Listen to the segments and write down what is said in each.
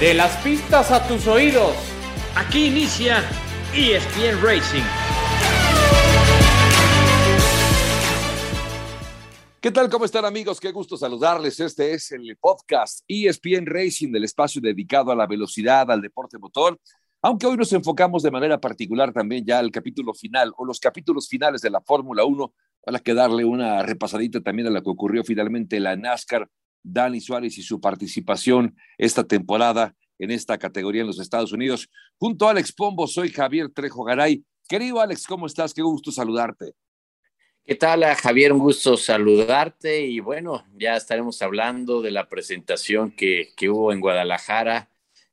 De las pistas a tus oídos. Aquí inicia ESPN Racing. ¿Qué tal? ¿Cómo están amigos? Qué gusto saludarles. Este es el podcast ESPN Racing del espacio dedicado a la velocidad, al deporte motor. Aunque hoy nos enfocamos de manera particular también ya al capítulo final o los capítulos finales de la Fórmula 1 para que darle una repasadita también a lo que ocurrió finalmente en la NASCAR, Dani Suárez y su participación esta temporada en esta categoría en los Estados Unidos. Junto a Alex Pombo, soy Javier Trejo Garay. Querido Alex, ¿cómo estás? Qué gusto saludarte. ¿Qué tal, Javier? Un gusto saludarte y bueno, ya estaremos hablando de la presentación que, que hubo en Guadalajara,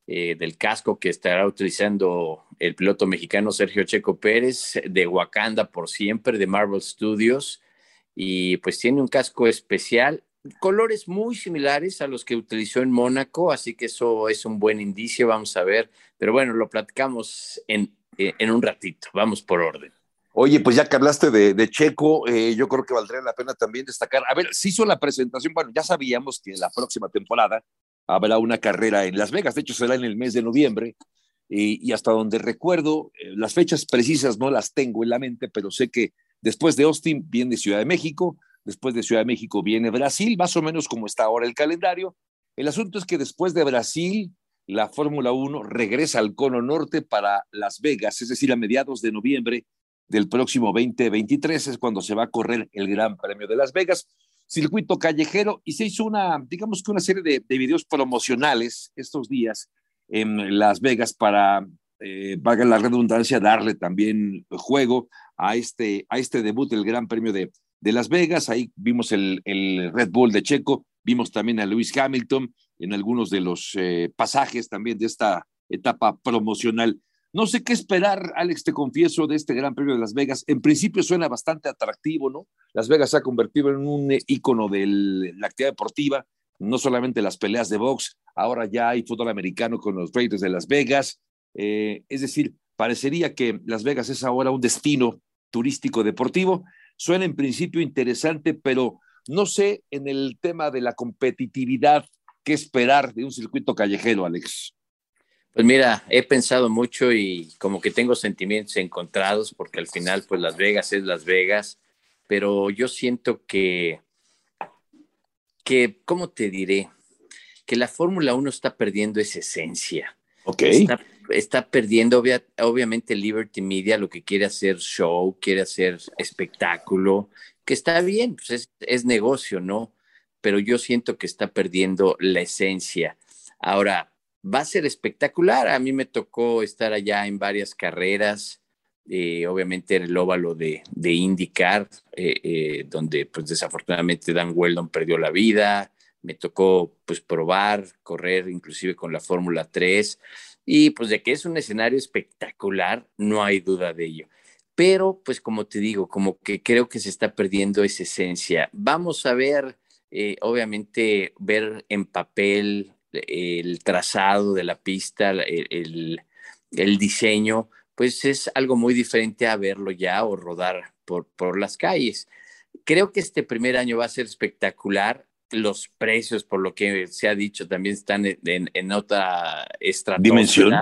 eh, del casco que estará utilizando el piloto mexicano Sergio Checo Pérez, de Wakanda por siempre, de Marvel Studios, y pues tiene un casco especial, colores muy similares a los que utilizó en Mónaco, así que eso es un buen indicio, vamos a ver, pero bueno, lo platicamos en, en un ratito, vamos por orden. Oye, pues ya que hablaste de, Checo, eh, yo creo que valdría la pena también destacar. A ver, se hizo la presentación, bueno, ya sabíamos que en la próxima temporada habrá una carrera en Las Vegas, de hecho será en el mes de noviembre, y, hasta donde recuerdo, eh, las fechas precisas no las tengo en la mente, pero sé que después de Austin viene Ciudad de México, después de Ciudad de México viene Brasil, más o menos como está ahora el calendario. El asunto es que después de Brasil, la Fórmula 1 regresa al cono norte para Las Vegas, es decir, a mediados de noviembre del próximo 2023 es cuando se va a correr el Gran Premio de Las Vegas, circuito callejero, y se hizo una, digamos que una serie de, videos promocionales estos días en Las Vegas para, eh, valga la redundancia, darle también juego a este, a este debut del Gran Premio de, de Las Vegas. Ahí vimos el, el, Red Bull de Checo, vimos también a Lewis Hamilton en algunos de los eh, pasajes también de esta etapa promocional. No sé qué esperar, Alex, te confieso, de este Gran Premio de Las Vegas. En principio suena bastante atractivo, ¿no? Las Vegas se ha convertido en un ícono de la actividad deportiva, no solamente las peleas de box, ahora ya hay fútbol americano con los Raiders de Las Vegas. Eh, es decir, parecería que Las Vegas es ahora un destino turístico deportivo. Suena en principio interesante, pero no sé en el tema de la competitividad qué esperar de un circuito callejero, Alex. Pues mira, he pensado mucho y como que tengo sentimientos encontrados porque al final pues Las Vegas es Las Vegas, pero yo siento que, que ¿cómo te diré? Que la Fórmula 1 está perdiendo esa esencia. Ok. Está, perdiendo, obviamente, Liberty Media lo que quiere hacer show, quiere hacer espectáculo, que está bien, pues es, negocio, ¿no? Pero yo siento que está perdiendo la esencia. Ahora, va a ser espectacular. A mí me tocó estar allá en varias carreras, eh, obviamente en el óvalo de, de IndyCar, eh, eh, donde pues desafortunadamente Dan Weldon perdió la vida. Me tocó pues probar, correr inclusive con la Fórmula 3 y pues de que es un escenario espectacular, no hay duda de ello. Pero pues como te digo, como que creo que se está perdiendo esa esencia. Vamos a ver, obviamente ver en papel el trazado de la pista, el, diseño, pues es algo muy diferente a verlo ya o rodar por, por las calles. Creo que este primer año va a ser espectacular. Los precios, por lo que se ha dicho, también están en, otra dimensión.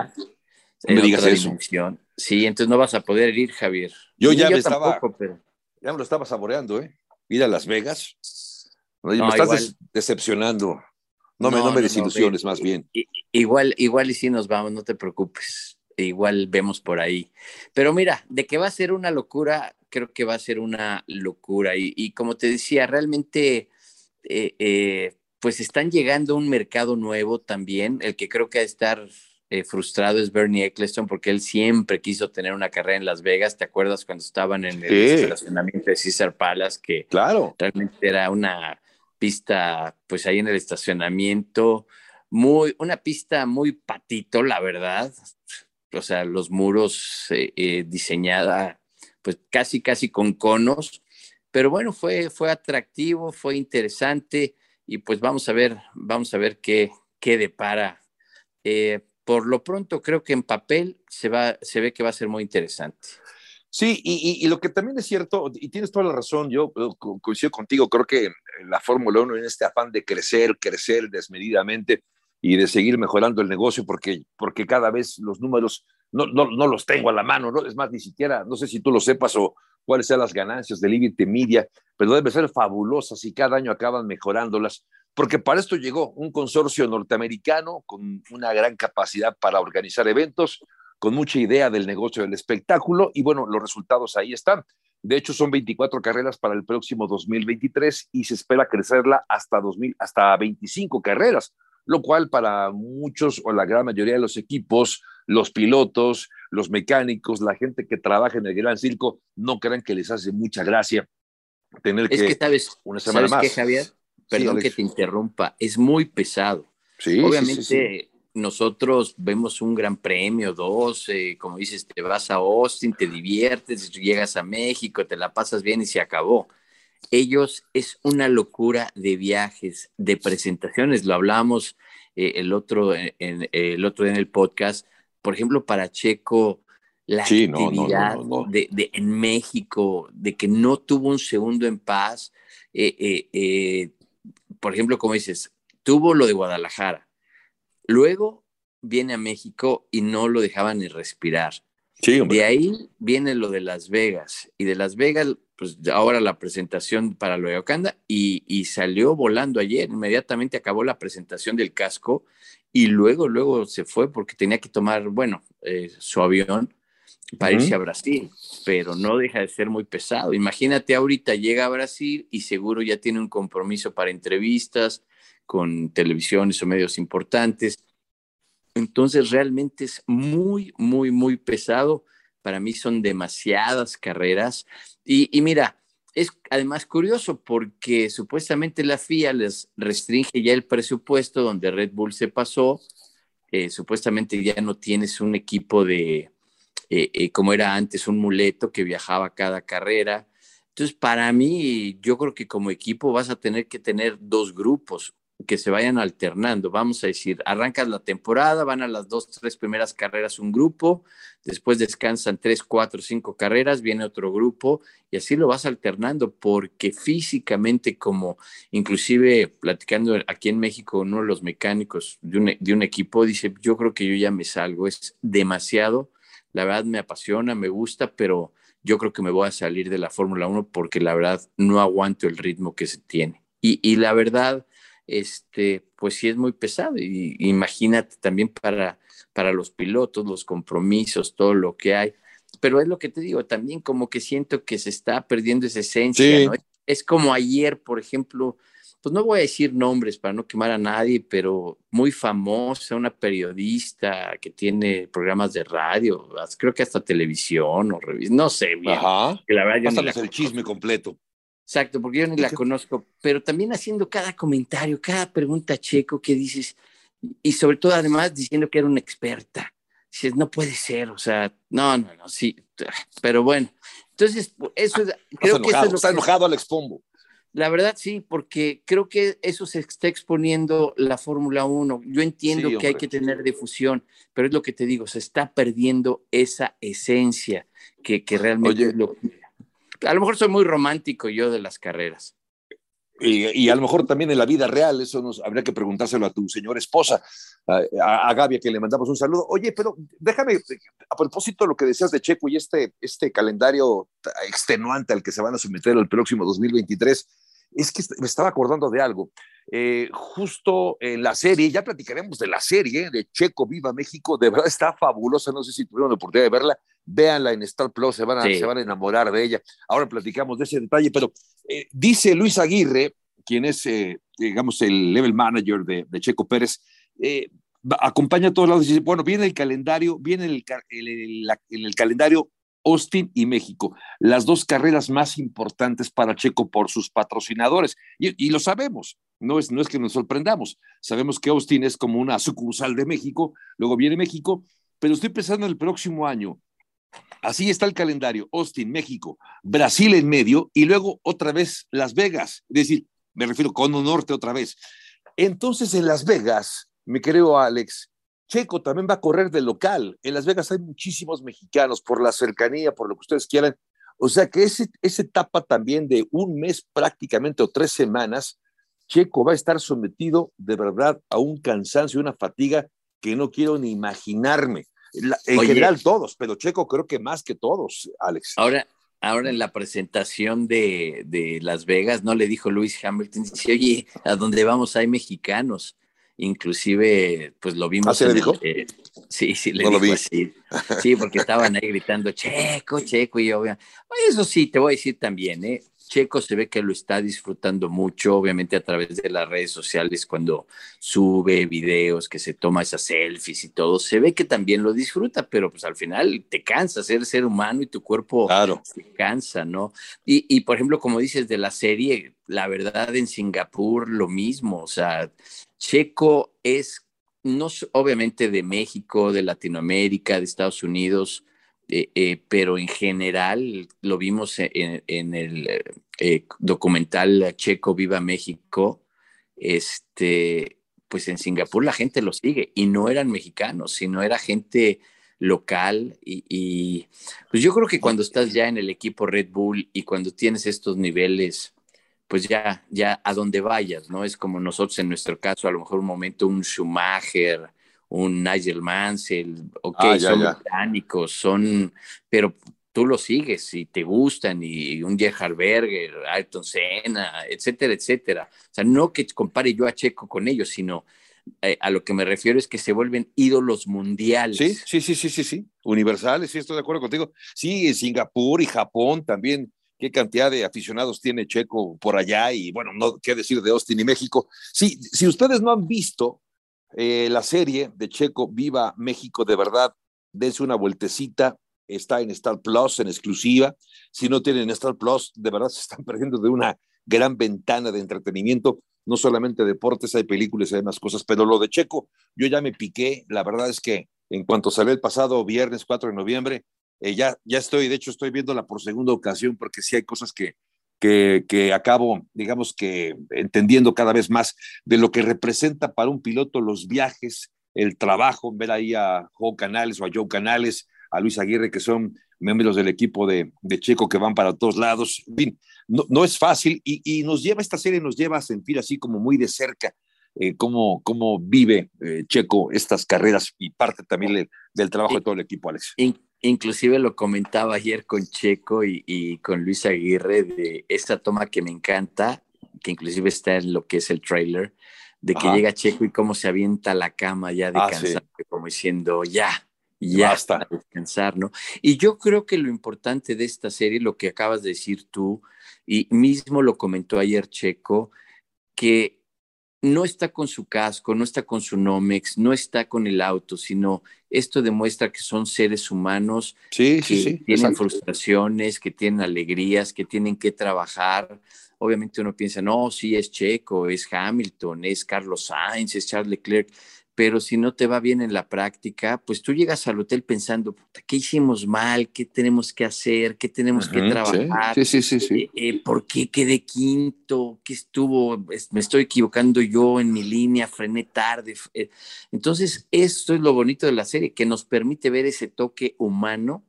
En digas Dimensión. Sí, entonces no vas a poder ir, Javier. Yo ya me estaba, ya me lo estaba saboreando, ¿eh? Ir a Las Vegas. me estás decepcionando. No, me, no, me desilusiones, más bien. Igual, igual y si nos vamos, no te preocupes. Igual vemos por ahí. Pero mira, de que va a ser una locura, creo que va a ser una locura. Y, como te decía, realmente, eh, eh, pues están llegando a un mercado nuevo también. El que creo que va a estar eh, frustrado es Bernie Eccleston porque él siempre quiso tener una carrera en Las Vegas. ¿Te acuerdas cuando estaban en el estacionamiento de Cesar Palace? Que claro. realmente era una pista, pues ahí en el estacionamiento, muy, una pista muy patito, la verdad. O sea, los muros eh, eh, diseñada, pues casi, casi con conos. Pero bueno, fue, fue atractivo, fue interesante y pues vamos a ver, vamos a ver qué, qué depara. Eh, por lo pronto, creo que en papel se, va, se ve que va a ser muy interesante. Sí, y, lo que también es cierto, y tienes toda la razón, yo coincido contigo, creo que la Fórmula 1 en este afán de crecer, crecer desmedidamente, y de seguir mejorando el negocio porque, porque cada vez los números no, no, no los tengo a la mano, ¿no? Es más, ni siquiera, no sé si tú lo sepas o cuáles sean las ganancias de Liberty Media, pero deben ser fabulosas y cada año acaban mejorándolas, porque para esto llegó un consorcio norteamericano con una gran capacidad para organizar eventos, con mucha idea del negocio del espectáculo y bueno, los resultados ahí están. De hecho, son 24 carreras para el próximo 2023 y se espera crecerla hasta, 2000, hasta 25 carreras, lo cual para muchos o la gran mayoría de los equipos, los pilotos, los mecánicos, la gente que trabaja en el gran circo, no crean que les hace mucha gracia tener es que, sabes, una semana ¿sabes Javier? Perdón que te interrumpa, es muy pesado. Sí, Obviamente nosotros vemos un gran premio, dos, eh, como dices, te vas a Austin, te diviertes, llegas a México, te la pasas bien y se acabó. Ellos es una locura de viajes, de presentaciones, lo hablamos eh, el, otro, en, el otro en el podcast, por ejemplo, para Checo, la actividad de, en México, de que no tuvo un segundo en paz, eh, por ejemplo, como dices, tuvo lo de Guadalajara, Luego viene a México y no lo dejaban ni respirar. De ahí viene lo de Las Vegas. Y de Las Vegas, pues ahora la presentación para lo de Ocanda y, y, salió volando ayer. Inmediatamente acabó la presentación del casco y luego, luego se fue porque tenía que tomar, bueno, eh, su avión para irse a Brasil, pero no deja de ser muy pesado. Imagínate, ahorita llega a Brasil y seguro ya tiene un compromiso para entrevistas, con televisiones o medios importantes. Entonces realmente es muy, muy, muy pesado. Para mí son demasiadas carreras. Y, mira, es además curioso porque supuestamente la FIA les restringe ya el presupuesto donde Red Bull se pasó. Eh, supuestamente ya no tienes un equipo de, eh, eh, como era antes, un muleto que viajaba cada carrera. Entonces, para mí, yo creo que como equipo vas a tener que tener dos grupos, que se vayan alternando. Vamos a decir, arrancas la temporada, van a las dos, tres primeras carreras un grupo, después descansan tres, cuatro, cinco carreras, viene otro grupo y así lo vas alternando porque físicamente como inclusive platicando aquí en México uno de los mecánicos de un, equipo dice, yo creo que yo ya me salgo, es demasiado, la verdad me apasiona, me gusta, pero yo creo que me voy a salir de la Fórmula 1 porque la verdad no aguanto el ritmo que se tiene. Y, y la verdad, este, pues sí es muy pesado. Y, imagínate también para, para los pilotos, los compromisos, todo lo que hay. Pero es lo que te digo, también como que siento que se está perdiendo esa esencia, ¿no? Es como ayer, por ejemplo, pues no voy a decir nombres para no quemar a nadie, pero muy famosa, una periodista que tiene programas de radio, creo que hasta televisión o revista, no sé bien. Ajá. la verdad el chisme completo. Exacto, porque yo ni la conozco, pero también haciendo cada comentario, cada pregunta checo que dices, y sobre todo además diciendo que era una experta. Dices, no puede ser, o sea, no, no, no, sí, pero bueno. Entonces, eso es, creo que eso está enojado Alex Pombo. La verdad sí, porque creo que eso se está exponiendo la Fórmula 1. Yo entiendo que hay que tener difusión, pero es lo que te digo, se está perdiendo esa esencia que, que realmente es lo que a lo mejor soy muy romántico yo de las carreras. Y, a lo mejor también en la vida real, eso nos habría que preguntárselo a tu señora esposa, a, a, Gaby, que le mandamos un saludo. Oye, pero déjame, a propósito de lo que decías de Checo y este, este calendario extenuante al que se van a someter el próximo 2023, es que me estaba acordando de algo. Eh, justo en la serie, ya platicaremos de la serie de Checo Viva México, de verdad está fabulosa, no sé si tuvieron la oportunidad de verla, véanla en Star Plus, se van a, se van a enamorar de ella. Ahora platicamos de ese detalle, pero eh, dice Luis Aguirre, quien es, eh, digamos, el level manager de, Checo Pérez, acompaña a todos lados y dice, bueno, viene el calendario, viene el, el, el calendario Austin y México, las dos carreras más importantes para Checo por sus patrocinadores. Y, lo sabemos, no es, no es que nos sorprendamos. Sabemos que Austin es como una sucursal de México, luego viene México, pero estoy pensando en el próximo año. Así está el calendario, Austin, México, Brasil en medio y luego otra vez Las Vegas, es decir, me refiero con norte otra vez. Entonces en Las Vegas, me creo Alex, Checo también va a correr de local. En Las Vegas hay muchísimos mexicanos por la cercanía, por lo que ustedes quieran. O sea que ese, esa etapa también de un mes prácticamente o tres semanas Checo va a estar sometido de verdad a un cansancio, una fatiga que no quiero ni imaginarme. En general todos, pero Checo creo que más que todos, Alex. Ahora, ahora en la presentación de, de Las Vegas, ¿no? Le dijo Luis Hamilton, dice, oye, a dónde vamos hay mexicanos. Inclusive, pues lo vimos. ¿Ah, se le dijo? Eh, sí, sí, le dijo así. Sí, porque estaban ahí gritando, Checo, Checo, y yo, eso sí, te voy a decir también, ¿eh? Checo se ve que lo está disfrutando mucho, obviamente a través de las redes sociales, cuando sube videos, que se toma esas selfies y todo, se ve que también lo disfruta, pero pues al final te cansa ser ser humano y tu cuerpo se cansa, ¿no? Y, y por ejemplo, como dices de la serie, la verdad en Singapur lo mismo, o sea, Checo es no obviamente de México, de Latinoamérica, de Estados Unidos, eh, eh, pero en general lo vimos en, el eh, documental Checo Viva México, este, pues en Singapur la gente lo sigue y no eran mexicanos, sino era gente local y, y, pues yo creo que cuando estás ya en el equipo Red Bull y cuando tienes estos niveles pues ya, ya a donde vayas, ¿no? Es como nosotros en nuestro caso, a lo mejor un momento un Schumacher, un Nigel Mansell, ok, ah, son británicos, son, pero tú los sigues y te gustan, y un Gerhard Berger, Ayrton Senna, etcétera, etcétera. O sea, no que compare yo a Checo con ellos, sino eh, a lo que me refiero es que se vuelven ídolos mundiales. Sí, sí, sí, sí, sí, sí, universales, sí, estoy de acuerdo contigo. Sí, Singapur y Japón también qué cantidad de aficionados tiene Checo por allá y bueno, no qué decir de Austin y México. Sí, si ustedes no han visto eh, la serie de Checo Viva México de verdad, dense una vueltecita, está en Star Plus en exclusiva. Si no tienen Star Plus, de verdad se están perdiendo de una gran ventana de entretenimiento, no solamente deportes, hay películas, hay más cosas, pero lo de Checo, yo ya me piqué, la verdad es que en cuanto salió el pasado viernes 4 de noviembre, eh, ya, ya estoy, de hecho, estoy viéndola por segunda ocasión porque sí hay cosas que, que, que, acabo, digamos que entendiendo cada vez más de lo que representa para un piloto los viajes, el trabajo, ver ahí a Joe Canales o a Joe Canales, a Luis Aguirre, que son miembros del equipo de, de Checo que van para todos lados. En fin, no, no es fácil y, y, nos lleva, esta serie nos lleva a sentir así como muy de cerca eh, cómo, cómo vive eh, Checo estas carreras y parte también del trabajo de todo el equipo, Alex. Inclusive lo comentaba ayer con Checo y, con Luis Aguirre de esta toma que me encanta, que inclusive está en lo que es el trailer, de que llega Checo y cómo se avienta la cama ya de ah, como diciendo, ya, ya Basta. descansar, ¿no? Y yo creo que lo importante de esta serie, lo que acabas de decir tú, y mismo lo comentó ayer Checo, que no está con su casco, no está con su Nomex, no está con el auto, sino esto demuestra que son seres humanos que tienen frustraciones, que tienen alegrías, que tienen que trabajar. Obviamente uno piensa, no, sí es Checo, es Hamilton, es Carlos Sainz, es Charles Leclerc, pero si no te va bien en la práctica, pues tú llegas al hotel pensando, ¿qué hicimos mal? ¿Qué tenemos que hacer? ¿Qué tenemos que trabajar? Sí, sí, sí, sí. Eh, eh, ¿Por qué quedé quinto? ¿Qué estuvo? Me estoy equivocando yo en mi línea, frené tarde. Eh, entonces, esto es lo bonito de la serie, que nos permite ver ese toque humano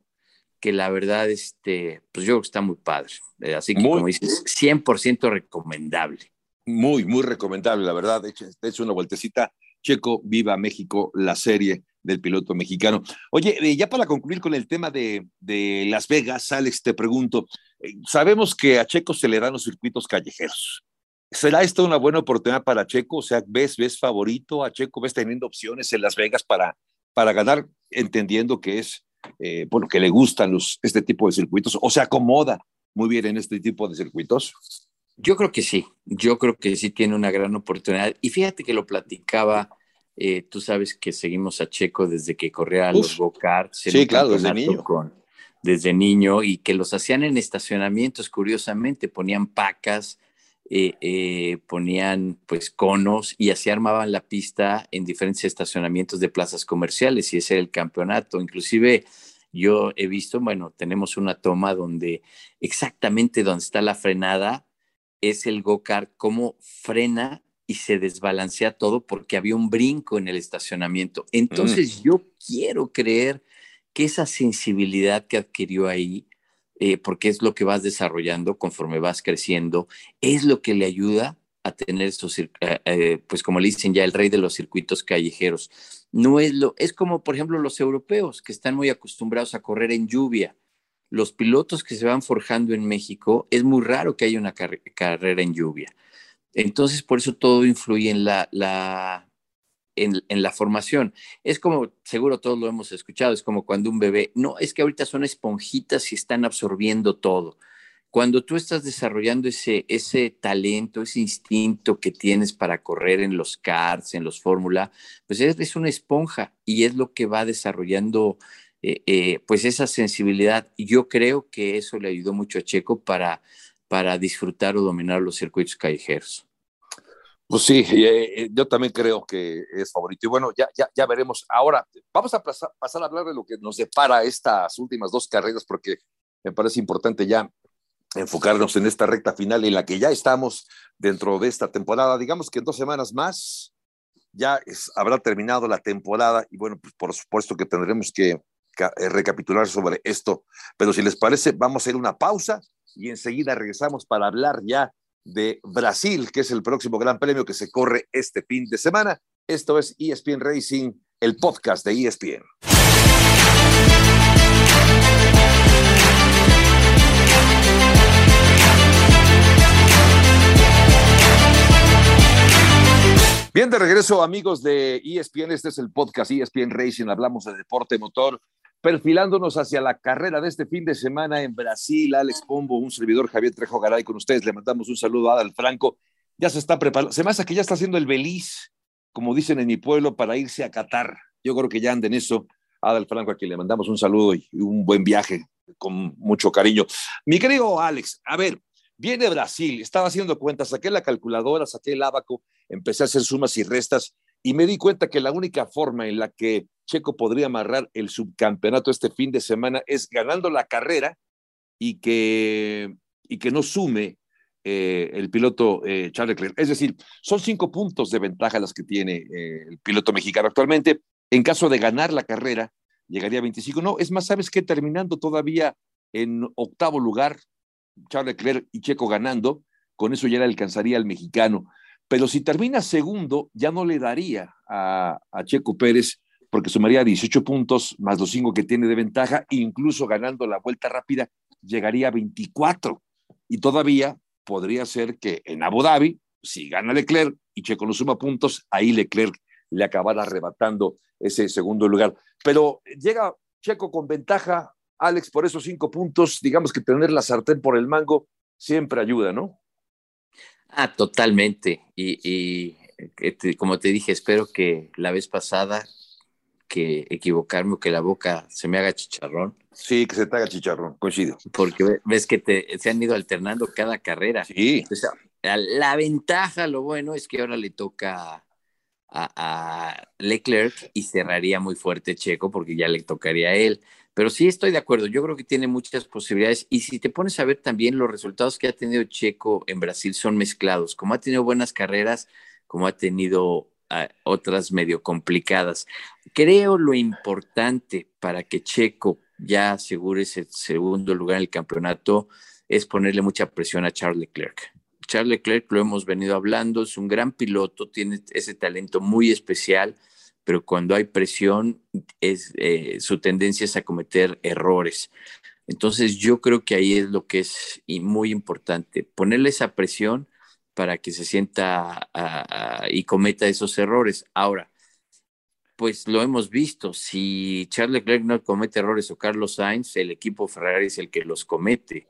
que la verdad, este, pues yo creo que está muy padre. Así que, como dices, 100% recomendable. Muy, muy recomendable, la verdad. De hecho, una vueltecita Checo, viva México, la serie del piloto mexicano. Oye, eh, ya para concluir con el tema de, Las Vegas, Alex, te pregunto, eh, sabemos que a Checo se le dan los circuitos callejeros. ¿Será esta una buena oportunidad para Checo? O sea, ¿ves, ves favorito a Checo? ¿Ves teniendo opciones en Las Vegas para, para ganar, entendiendo que es, eh, bueno, que le gustan los, este tipo de circuitos o se acomoda muy bien en este tipo de circuitos? Yo creo que sí, yo creo que sí tiene una gran oportunidad. Y fíjate que lo platicaba, eh, tú sabes que seguimos a Checo desde que corría a los go-karts. Sí, claro, desde niño. desde niño y que los hacían en estacionamientos, curiosamente, ponían pacas, eh, eh, ponían pues conos y así armaban la pista en diferentes estacionamientos de plazas comerciales y ese era el campeonato. Inclusive yo he visto, bueno, tenemos una toma donde exactamente donde está la frenada, es el go-kart, cómo frena y se desbalancea todo porque había un brinco en el estacionamiento. Entonces mm. yo quiero creer que esa sensibilidad que adquirió ahí, eh, porque es lo que vas desarrollando conforme vas creciendo, es lo que le ayuda a tener esos, eh, eh, pues como le dicen ya, el rey de los circuitos callejeros. No es lo, es como por ejemplo los europeos que están muy acostumbrados a correr en lluvia. Los pilotos que se van forjando en México, es muy raro que haya una carrera en lluvia. Entonces, por eso todo influye en la, en, la formación. Es como, seguro todos lo hemos escuchado, es como cuando un bebé, no, es que ahorita son esponjitas y están absorbiendo todo cuando tú estás desarrollando ese, ese talento, ese instinto que tienes para correr en los karts, en los fórmula, pues es una esponja y es lo que va desarrollando eh, eh, pues esa sensibilidad. Yo creo que eso le ayudó mucho a Checo para, para disfrutar o dominar los circuitos callejeros. Pues sí, eh, yo también creo que es favorito. Y bueno, ya, ya, ya veremos. Ahora, vamos a pasar, a hablar de lo que nos depara estas últimas dos carreras, porque me parece importante ya enfocarnos en esta recta final en la que ya estamos dentro de esta temporada. Digamos que en dos semanas más ya habrá terminado la temporada y bueno, pues por supuesto que tendremos que recapitular sobre esto. Pero si les parece, vamos a hacer una pausa y enseguida regresamos para hablar ya de Brasil, que es el próximo gran premio que se corre este fin de semana. Esto es ESPN Racing, el podcast de ESPN. Bien, de regreso, amigos de ESPN. Este es el podcast ESPN Racing. Hablamos de deporte motor, perfilándonos hacia la carrera de este fin de semana en Brasil. Alex Pombo, un servidor Javier Trejo Garay con ustedes. Le mandamos un saludo a Adal Franco. Ya se está preparando. Se me hace que ya está haciendo el beliz, como dicen en mi pueblo, para irse a Qatar. Yo creo que ya anda en eso. Adal Franco, a quien le mandamos un saludo y un buen viaje con mucho cariño. Mi querido Alex, a ver, Viene Brasil, estaba haciendo cuentas, saqué la calculadora, saqué el abaco, empecé a hacer sumas y restas y me di cuenta que la única forma en la que Checo podría amarrar el subcampeonato este fin de semana es ganando la carrera y que, y que no sume eh, el piloto eh, Charles Leclerc. Es decir, son cinco puntos de ventaja las que tiene eh, el piloto mexicano actualmente. En caso de ganar la carrera, llegaría a 25. No, es más, ¿sabes qué? Terminando todavía en octavo lugar, Charles Leclerc y Checo ganando, con eso ya le alcanzaría al mexicano. Pero si termina segundo, ya no le daría a, Checo Pérez, porque sumaría 18 puntos más los 5 que tiene de ventaja, incluso ganando la vuelta rápida, llegaría a 24. Y todavía podría ser que en Abu Dhabi, si gana Leclerc y Checo no suma puntos, ahí Leclerc le acabara arrebatando ese segundo lugar. Pero llega Checo con ventaja Alex, por esos cinco puntos, digamos que tener la sartén por el mango siempre ayuda, ¿no? Ah, totalmente. Y, como te dije, espero que la vez pasada que equivocarme o que la boca se me haga chicharrón. Sí, que se te haga chicharrón, coincido. Porque ves que te, se han ido alternando cada carrera. Sí. la ventaja, lo bueno es que ahora le toca a, a, Leclerc y cerraría muy fuerte Checo porque ya le tocaría a él. Pero sí estoy de acuerdo, yo creo que tiene muchas posibilidades y si te pones a ver también los resultados que ha tenido Checo en Brasil son mezclados, como ha tenido buenas carreras, como ha tenido ah, otras medio complicadas. Creo lo importante para que Checo ya asegure ese segundo lugar en el campeonato es ponerle mucha presión a Charles Leclerc. Charles Leclerc, lo hemos venido hablando, es un gran piloto, tiene ese talento muy especial pero cuando hay presión, es, eh, su tendencia es a cometer errores. Entonces yo creo que ahí es lo que es muy importante, ponerle esa presión para que se sienta y cometa esos errores. Ahora, pues lo hemos visto, si Charles Leclerc no comete errores o Carlos Sainz, el equipo Ferrari es el que los comete.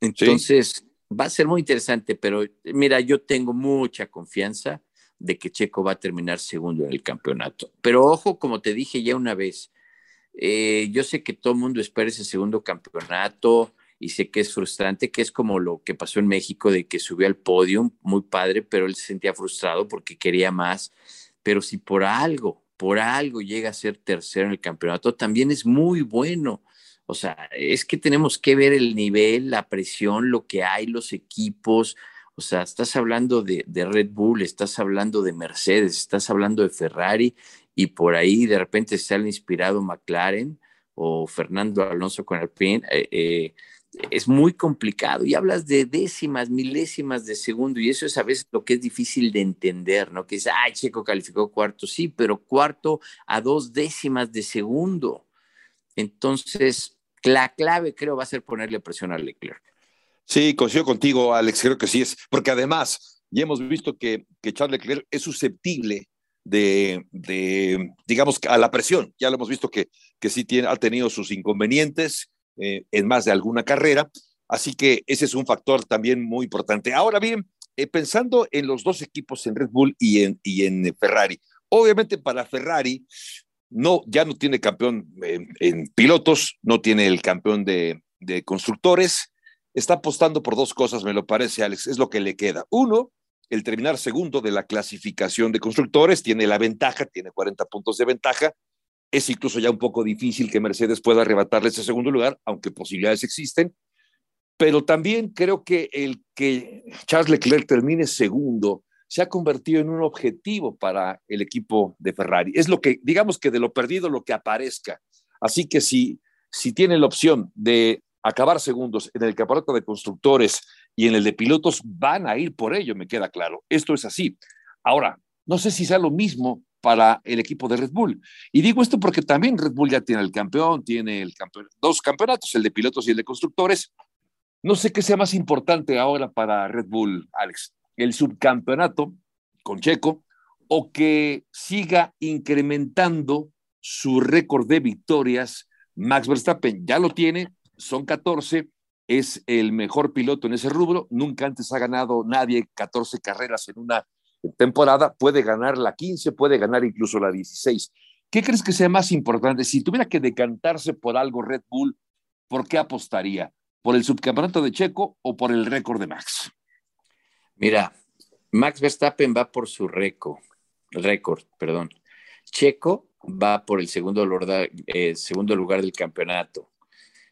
Entonces, va a ser muy interesante, pero mira, yo tengo mucha confianza de que Checo va a terminar segundo en el campeonato. Pero ojo, como te dije ya una vez, eh, yo sé que todo el mundo espera ese segundo campeonato y sé que es frustrante, que es como lo que pasó en México de que subió al podio, muy padre, pero él se sentía frustrado porque quería más. Pero si por algo, por algo llega a ser tercero en el campeonato, también es muy bueno. O sea, es que tenemos que ver el nivel, la presión, lo que hay, los equipos, o sea, estás hablando de, Red Bull, estás hablando de Mercedes, estás hablando de Ferrari y por ahí de repente sale inspirado McLaren o Fernando Alonso con el PIN. Eh, eh, es muy complicado y hablas de décimas, milésimas de segundo y eso es a veces lo que es difícil de entender, ¿no? Que es, ay, Checo calificó cuarto, sí, pero cuarto a dos décimas de segundo. Entonces, la clave creo va a ser ponerle presión a Leclerc. Sí, coincido contigo, Alex, creo que sí es, porque además ya hemos visto que, que Charles Leclerc es susceptible de, de, digamos, a la presión. Ya lo hemos visto que, que sí tiene, ha tenido sus inconvenientes eh, en más de alguna carrera, así que ese es un factor también muy importante. Ahora bien, eh, pensando en los dos equipos, en Red Bull y en, y en Ferrari, obviamente para Ferrari no, ya no tiene campeón en, pilotos, no tiene el campeón de, constructores. Está apostando por dos cosas, me lo parece, Alex, es lo que le queda. Uno, el terminar segundo de la clasificación de constructores, tiene la ventaja, tiene 40 puntos de ventaja. Es incluso ya un poco difícil que Mercedes pueda arrebatarle ese segundo lugar, aunque posibilidades existen. Pero también creo que el que Charles Leclerc termine segundo se ha convertido en un objetivo para el equipo de Ferrari. Es lo que, digamos que de lo perdido, lo que aparezca. Así que si, si tienen la opción de acabar segundos en el campeonato de constructores y en el de pilotos, van a ir por ello, me queda claro. Esto es así. Ahora, no sé si sea lo mismo para el equipo de Red Bull. Y digo esto porque también Red Bull ya tiene el campeón, tiene el dos campeonatos, el de pilotos y el de constructores. No sé qué sea más importante ahora para Red Bull, Alex el subcampeonato con Checo o que siga incrementando su récord de victorias. Max Verstappen ya lo tiene, son 14, es el mejor piloto en ese rubro, nunca antes ha ganado nadie 14 carreras en una temporada, puede ganar la 15, puede ganar incluso la 16. ¿Qué crees que sea más importante? Si tuviera que decantarse por algo Red Bull, ¿por qué apostaría? ¿Por el subcampeonato de Checo o por el récord de Max? Mira, Max Verstappen va por su récord, récord, perdón. Checo va por el segundo eh, segundo lugar del campeonato,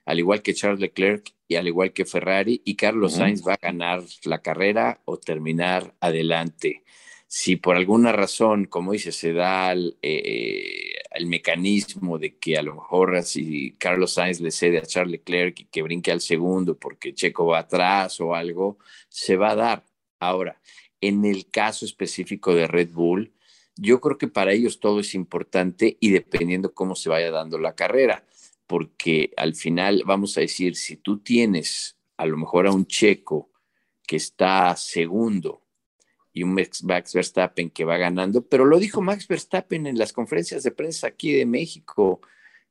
al igual que Charles Leclerc y al igual que Ferrari, y Carlos Sainz va a ganar la carrera o terminar adelante. Si por alguna razón, como dice, se da el, eh, el mecanismo de que a lo mejor si Carlos Sainz le cede a Charles Leclerc y que brinque al segundo porque Checo va atrás o algo, se va a dar. Ahora, en el caso específico de Red Bull, yo creo que para ellos todo es importante y dependiendo cómo se vaya dando la carrera, porque al final vamos a decir, si tú tienes a lo mejor a un checo que está segundo y un Max Verstappen que va ganando, pero lo dijo Max Verstappen en las conferencias de prensa aquí de México.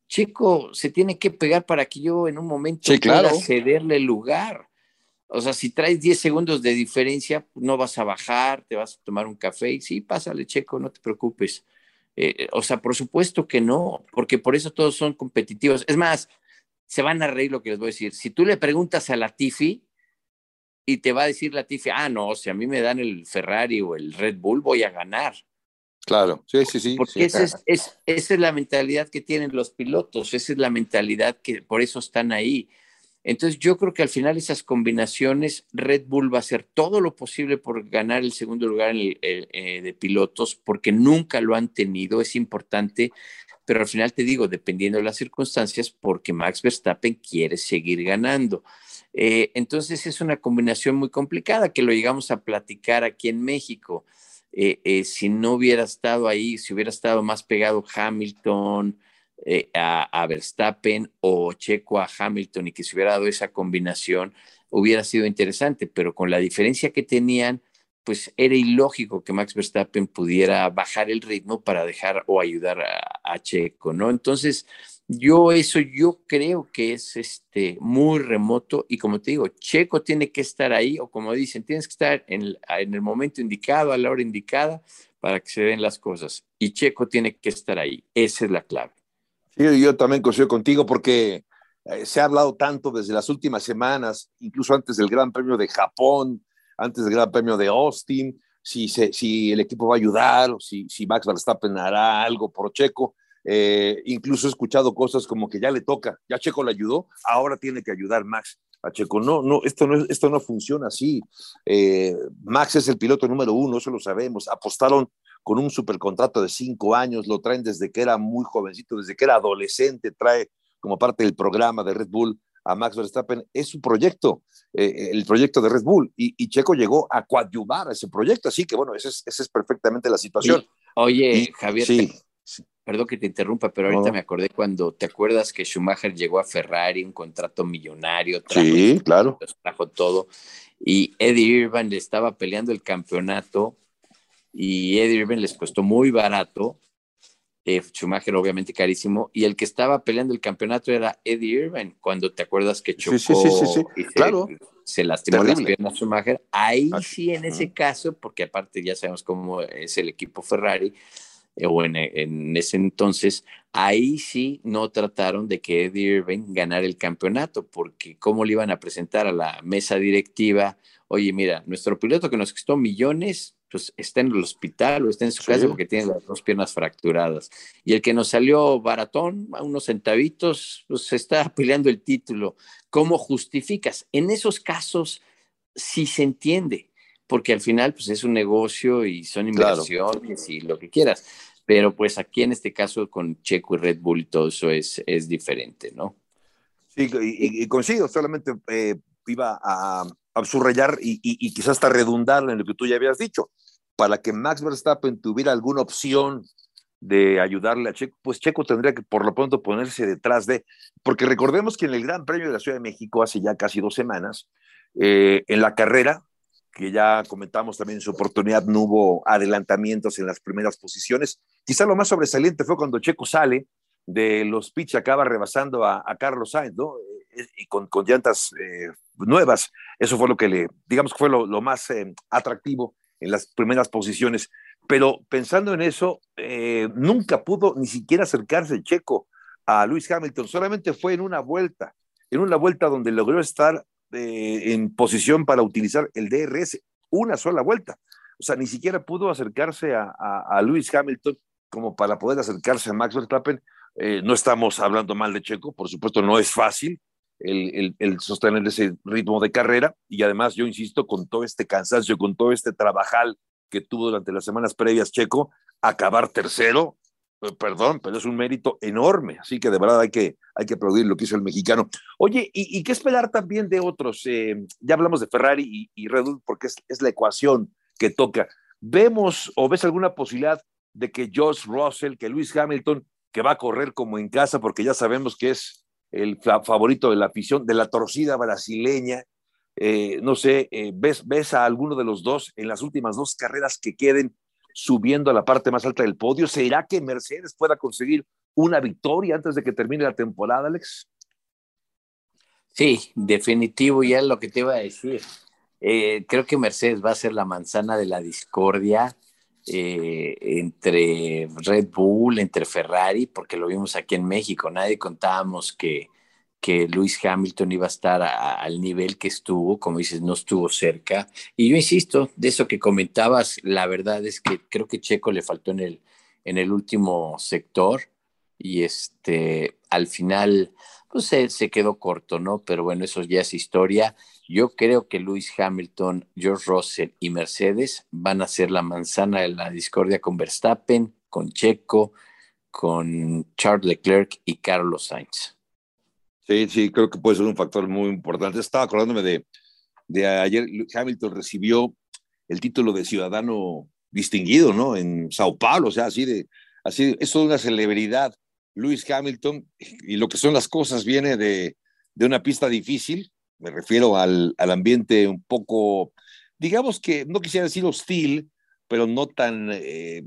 Checo se tiene que pegar para que yo en un momento pueda cederle lugar. O sea, si traes 10 segundos de diferencia, no vas a bajar, te vas a tomar un café y sí, pásale, checo, no te preocupes. Eh, o sea, por supuesto que no, porque por eso todos son competitivos. Es más, se van a reír lo que les voy a decir. Si tú le preguntas a la Tifi y te va a decir la Tifi, ah, no, si a mí me dan el Ferrari o el Red Bull, voy a ganar. Claro, sí, sí, sí. Porque Esa, es, es, esa es la mentalidad que tienen los pilotos, esa es la mentalidad que por eso están ahí. Entonces yo creo que al final esas combinaciones, Red Bull va a hacer todo lo posible por ganar el segundo lugar eh, de pilotos, porque nunca lo han tenido, es importante, pero al final te digo, dependiendo de las circunstancias, porque Max Verstappen quiere seguir ganando. Eh, entonces es una combinación muy complicada que lo llegamos a platicar aquí en México. Eh, si no hubiera estado ahí, si hubiera estado más pegado Hamilton, eh, a, Verstappen o Checo a Hamilton y que se hubiera dado esa combinación, hubiera sido interesante, pero con la diferencia que tenían, pues era ilógico que Max Verstappen pudiera bajar el ritmo para dejar o ayudar a, Checo, ¿no? Entonces, yo eso yo creo que es este muy remoto y como te digo, Checo tiene que estar ahí o como dicen, tienes que estar en el momento indicado, a la hora indicada para que se den las cosas y Checo tiene que estar ahí, esa es la clave. Sí, yo también coincido contigo porque eh, se ha hablado tanto desde las últimas semanas, incluso antes del Gran Premio de Japón, antes del Gran Premio de Austin, si, si el equipo va a ayudar, o si, si Max Verstappen hará algo por Checo. Eh, incluso he escuchado cosas como que ya le toca, ya Checo le ayudó, ahora tiene que ayudar Max a Checo. No, no, esto no, esto no funciona así. Eh, Max es el piloto número uno, eso lo sabemos. Apostaron con un supercontrato de cinco años, lo traen desde que era muy jovencito, desde que era adolescente, trae como parte del programa de Red Bull a Max Verstappen es su proyecto, eh, el proyecto de Red Bull, y, Checo llegó a coadyuvar a ese proyecto, así que bueno, esa es, es perfectamente la situación. oye, Javier, sí, perdón que te interrumpa, pero ahorita me acordé cuando, ¿te acuerdas que Schumacher llegó a Ferrari, un contrato millonario? sí, claro. Trajo todo, y Eddie Irvine le estaba peleando el campeonato, y Eddie Irvine les costó muy barato, eh, Schumacher obviamente carísimo, y el que estaba peleando el campeonato era Eddie Irvine, cuando te acuerdas que chocó sí, sí, sí, y se, claro. se lastimó las piernas Schumacher, ahí sí en ese caso, porque aparte ya sabemos cómo es el equipo Ferrari, eh, o en, en, ese entonces, ahí sí no trataron de que Eddie Irvine ganara el campeonato, porque cómo le iban a presentar a la mesa directiva, oye, mira, nuestro piloto que nos costó millones, pues está en el hospital o está en su casa porque tiene las dos piernas fracturadas. Y el que nos salió baratón, a unos centavitos, pues está peleando el título. ¿Cómo justificas? En esos casos sí se entiende, porque al final pues es un negocio y son inversiones y lo que quieras. Pero pues aquí en este caso con Checo y Red Bull y todo eso es, es diferente, ¿no? Sí, y, y, solamente eh, iba a, a subrayar y, y, quizás hasta redundar en lo que tú ya habías dicho para que Max Verstappen tuviera alguna opción de ayudarle a Checo, pues Checo tendría que por lo pronto ponerse detrás de, porque recordemos que en el Gran Premio de la Ciudad de México hace ya casi dos semanas, eh, en la carrera, que ya comentamos también en su oportunidad, no hubo adelantamientos en las primeras posiciones. Quizá lo más sobresaliente fue cuando Checo sale de los pitch, acaba rebasando a, Carlos Sainz, ¿no? Eh, y con, llantas eh, nuevas. Eso fue lo que le, digamos que fue lo más atractivo en las primeras posiciones. Pero pensando en eso, eh, nunca pudo ni siquiera acercarse Checo a Luis Hamilton, solamente fue en una vuelta, en una vuelta donde logró estar eh, en posición para utilizar el DRS, una sola vuelta. O sea, ni siquiera pudo acercarse a, a, Luis Hamilton como para poder acercarse a Max Verstappen. Eh, no estamos hablando mal de Checo, por supuesto, no es fácil, el, sostener ese ritmo de carrera y además yo insisto con todo este cansancio, con todo este trabajal que tuvo durante las semanas previas Checo, acabar tercero, eh, perdón, pero es un mérito enorme, así que de verdad hay que, hay que aplaudir lo que hizo el mexicano. Oye, ¿y, qué esperar también de otros? Eh, ya hablamos de Ferrari y, Red Bull porque es, es, la ecuación que toca. ¿Vemos o ves alguna posibilidad de que Josh Russell, que Luis Hamilton, que va a correr como en casa porque ya sabemos que es el favorito de la afición, de la torcida brasileña. Eh, no sé, eh, ¿ves, ¿ves a alguno de los dos en las últimas dos carreras que queden subiendo a la parte más alta del podio? ¿Será que Mercedes pueda conseguir una victoria antes de que termine la temporada, Alex? Sí, definitivo, ya lo que te iba a decir. Eh, creo que Mercedes va a ser la manzana de la discordia eh, entre Red Bull, entre Ferrari, porque lo vimos aquí en México. Nadie contábamos que, que Lewis Hamilton iba a estar al nivel que estuvo, como dices, no estuvo cerca. Y yo insisto, de eso que comentabas, la verdad es que creo que Checo le faltó en el, en el último sector y este, al final, pues se, se quedó corto, ¿no? Pero bueno, eso ya es historia. Yo creo que Lewis Hamilton, George Russell y Mercedes van a ser la manzana de la discordia con Verstappen, con Checo, con Charles Leclerc y Carlos Sainz. Sí, sí, creo que puede ser un factor muy importante. Estaba acordándome de, de ayer, Hamilton recibió el título de ciudadano distinguido, ¿no? En Sao Paulo, o sea, así de, así, es una celebridad. Lewis Hamilton, y lo que son las cosas, viene de, de una pista difícil, me refiero al, al ambiente un poco, digamos que no quisiera decir hostil, pero no tan, eh,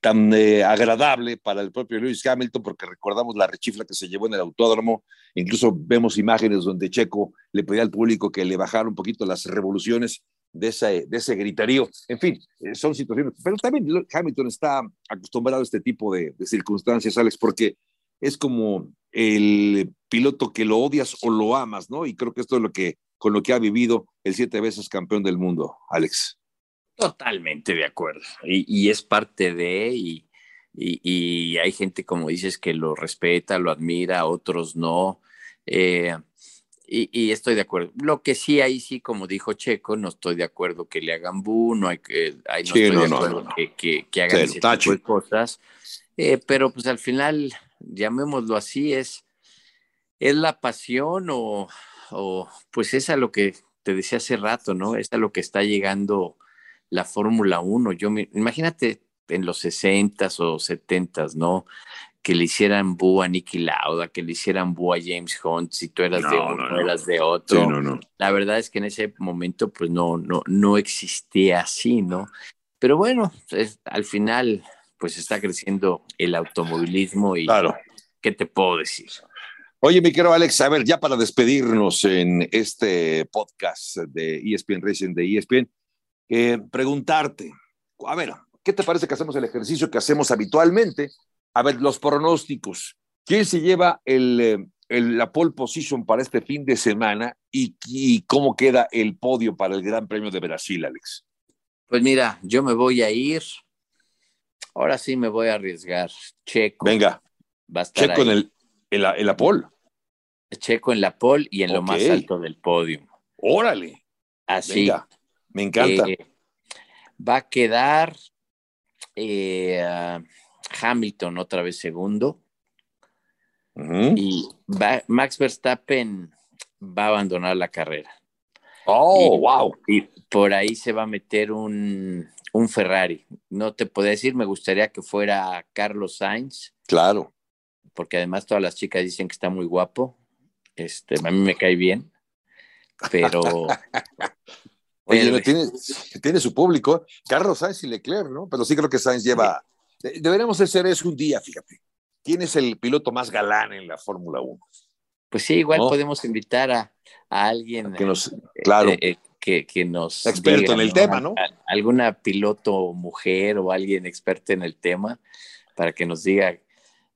tan eh, agradable para el propio Lewis Hamilton, porque recordamos la rechifla que se llevó en el autódromo, incluso vemos imágenes donde Checo le pedía al público que le bajara un poquito las revoluciones de ese, de ese gritarío. En fin, eh, son situaciones, pero también Hamilton está acostumbrado a este tipo de, de circunstancias, Alex, porque es como el piloto que lo odias o lo amas, ¿no? Y creo que esto es lo que, con lo que ha vivido el siete veces campeón del mundo, Alex. Totalmente de acuerdo. Y, es parte de, y, y, hay gente, como dices, que lo respeta, lo admira, otros no. Eh, y, estoy de acuerdo. Lo que sí, ahí sí, como dijo Checo, no estoy de acuerdo que le hagan bu, no hay que, ahí no estoy de acuerdo que, que, hagan ese tipo de cosas. Eh, pero pues al final llamémoslo así, es, es la pasión o, o, pues es a lo que te decía hace rato, ¿no? Es a lo que está llegando la Fórmula 1. Yo me, imagínate en los 60s o 70s, ¿no? Que le hicieran bu a Nicky Lauda, que le hicieran bu a James Hunt, si tú eras de uno, no, eras de otro. La verdad es que en ese momento, pues no, no, no existía así, ¿no? Pero bueno, al final, pues está creciendo el automovilismo y claro. ¿qué te puedo decir? Oye, mi querido Alex, a ver, ya para despedirnos en este podcast de ESPN Racing, de ESPN, eh, preguntarte, a ver, ¿qué te parece que hacemos el ejercicio que hacemos habitualmente? A ver, los pronósticos. ¿Quién se lleva el, eh, el, la pole position para este fin de semana y, y, cómo queda el podio para el Gran Premio de Brasil, Alex? Pues mira, yo me voy a ir. Ahora sí me voy a arriesgar. Checo. Venga. Va a estar Checo ahí. en, el, en, la, en la pole. Checo en la pole y en lo más alto del podio. Órale. Así. Venga. Me encanta. Eh, va a quedar eh, Hamilton otra vez segundo y va- Max Verstappen va a abandonar la carrera. Oh, y- wow. Y por ahí se va a meter un, un Ferrari. No te puedo decir, me gustaría que fuera Carlos Sainz, Claro. porque además todas las chicas dicen que está muy guapo. Este, a mí me cae bien, pero Oye, Pero- tiene, tiene su público. Carlos Sainz y Leclerc, ¿no? Pero sí creo que Sainz lleva. de- Deberíamos hacer eso un día, fíjate. ¿Quién es el piloto más galán en la Fórmula 1? pues sí, igual No. podemos invitar a, a alguien Que nos, claro. eh, eh, que, que nos Experto en el tema, ¿no? Alguna piloto mujer o alguien experto en el tema para que nos diga,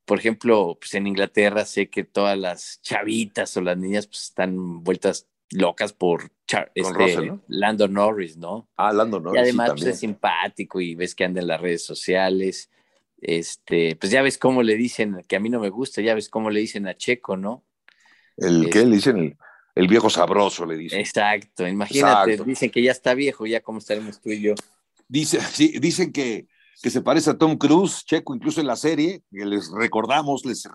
por ejemplo, pues en Inglaterra sé que todas las chavitas o las niñas pues están vueltas locas por Char- este, Russell, ¿no? Lando Norris, ¿no? Ah, Lando, ¿no? y además Sí, pues, es simpático y ves que anda en las redes sociales. Este, pues ya ves cómo le dicen, que a mí no me gusta, ya ves cómo le dicen a Checo, ¿no? El que le dicen el, el viejo sabroso, le dicen. Exacto, imagínate, Exacto. dicen que ya está viejo, ya cómo estaremos tú y yo. Dice, sí, dicen que, que se parece a Tom Cruise, Checo, incluso en la serie, que les recordamos, les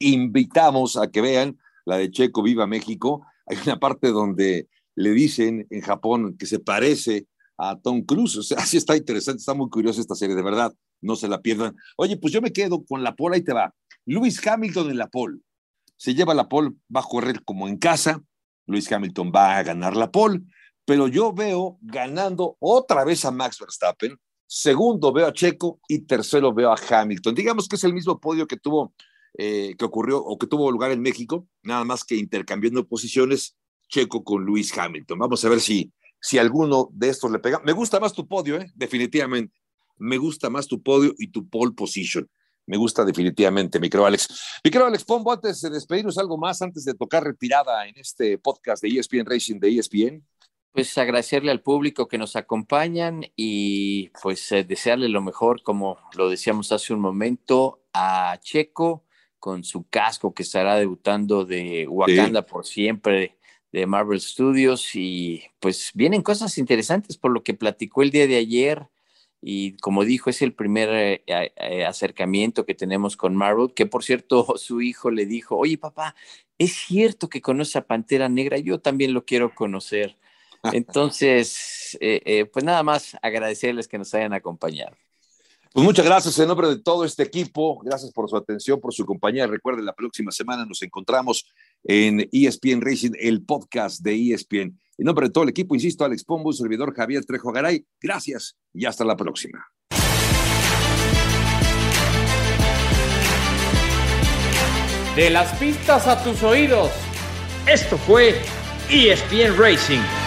reinvitamos a que vean la de Checo Viva México. Hay una parte donde le dicen en Japón que se parece a Tom Cruise. O sea, así está interesante, está muy curiosa esta serie, de verdad, no se la pierdan. Oye, pues yo me quedo con la pole, ahí te va. Lewis Hamilton en la pole. Se lleva la pole, va a correr como en casa. Lewis Hamilton va a ganar la pole, pero yo veo ganando otra vez a Max Verstappen. Segundo veo a Checo y tercero veo a Hamilton. Digamos que es el mismo podio que tuvo, eh, que ocurrió o que tuvo lugar en México, nada más que intercambiando posiciones Checo con Lewis Hamilton. Vamos a ver si, si alguno de estos le pega. Me gusta más tu podio, ¿eh? definitivamente. Me gusta más tu podio y tu pole position. Me gusta definitivamente, mi querido Alex. Mi querido Alex Pombo, antes de despedirnos algo más, antes de tocar retirada en este podcast de ESPN Racing de ESPN. Pues agradecerle al público que nos acompañan y pues eh, desearle lo mejor, como lo decíamos hace un momento, a Checo con su casco que estará debutando de Wakanda por siempre de Marvel Studios y pues vienen cosas interesantes por lo que platicó el día de ayer y como dijo es el primer eh, eh, acercamiento que tenemos con Marvel, que por cierto su hijo le dijo, oye papá, es cierto que conoce a Pantera Negra, yo también lo quiero conocer. Entonces, eh, eh, pues nada más agradecerles que nos hayan acompañado. Pues muchas gracias en nombre de todo este equipo. Gracias por su atención, por su compañía. Recuerden, la próxima semana nos encontramos en ESPN Racing, el podcast de ESPN. En nombre de todo el equipo, insisto, Alex Pombo, servidor Javier Trejo Garay. Gracias y hasta la próxima. De las pistas a tus oídos. Esto fue ESPN Racing